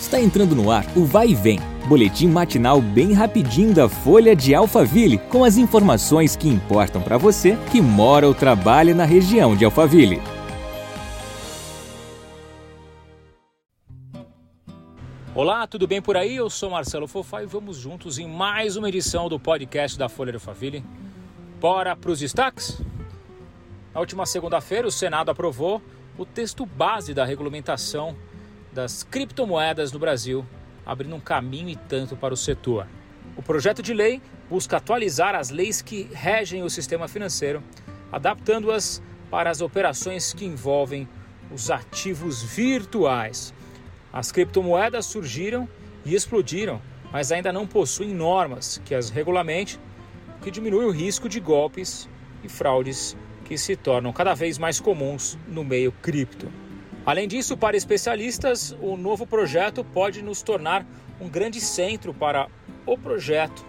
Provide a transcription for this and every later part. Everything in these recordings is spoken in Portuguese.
Está entrando no ar o Vai e Vem, boletim matinal bem rapidinho da Folha de Alphaville, com as informações que importam para você que mora ou trabalha na região de Alphaville. Olá, tudo bem por aí? Eu sou Marcelo Fofá e vamos juntos em mais uma edição do podcast da Folha de Alphaville. Bora para os destaques? Na última segunda-feira, o Senado aprovou o texto base da regulamentação das criptomoedas no Brasil, abrindo um caminho e tanto para o setor. O projeto de lei busca atualizar as leis que regem o sistema financeiro, adaptando-as para as operações que envolvem os ativos virtuais. As criptomoedas surgiram e explodiram, mas ainda não possuem normas que as regulamente, o que diminui o risco de golpes e fraudes que se tornam cada vez mais comuns no meio cripto. Além disso, para especialistas, o novo projeto pode nos tornar um grande centro para o projeto.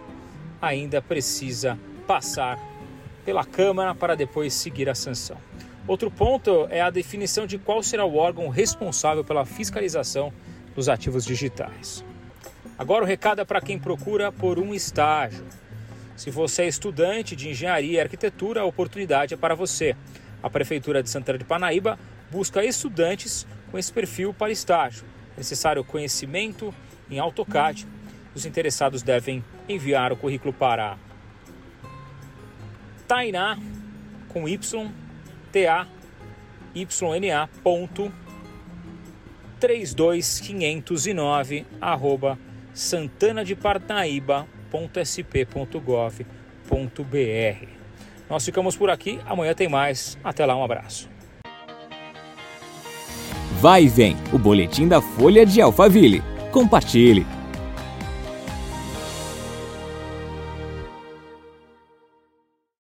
Ainda precisa passar pela Câmara para depois seguir a sanção. Outro ponto é a definição de qual será o órgão responsável pela fiscalização dos ativos digitais. Agora o recado é para quem procura por um estágio. Se você é estudante de engenharia e arquitetura, a oportunidade é para você. A Prefeitura de Santana de Panaíba busca estudantes com esse perfil para estágio. É necessário conhecimento em AutoCAD. Os interessados devem enviar o currículo para Tainá com Y T A Y N A ponto 32509 arroba santanadeparnaíba.sp.gov.br. Nós ficamos por aqui, amanhã tem mais. Até lá, um abraço. Vai e vem, o boletim da Folha de Alphaville. Compartilhe.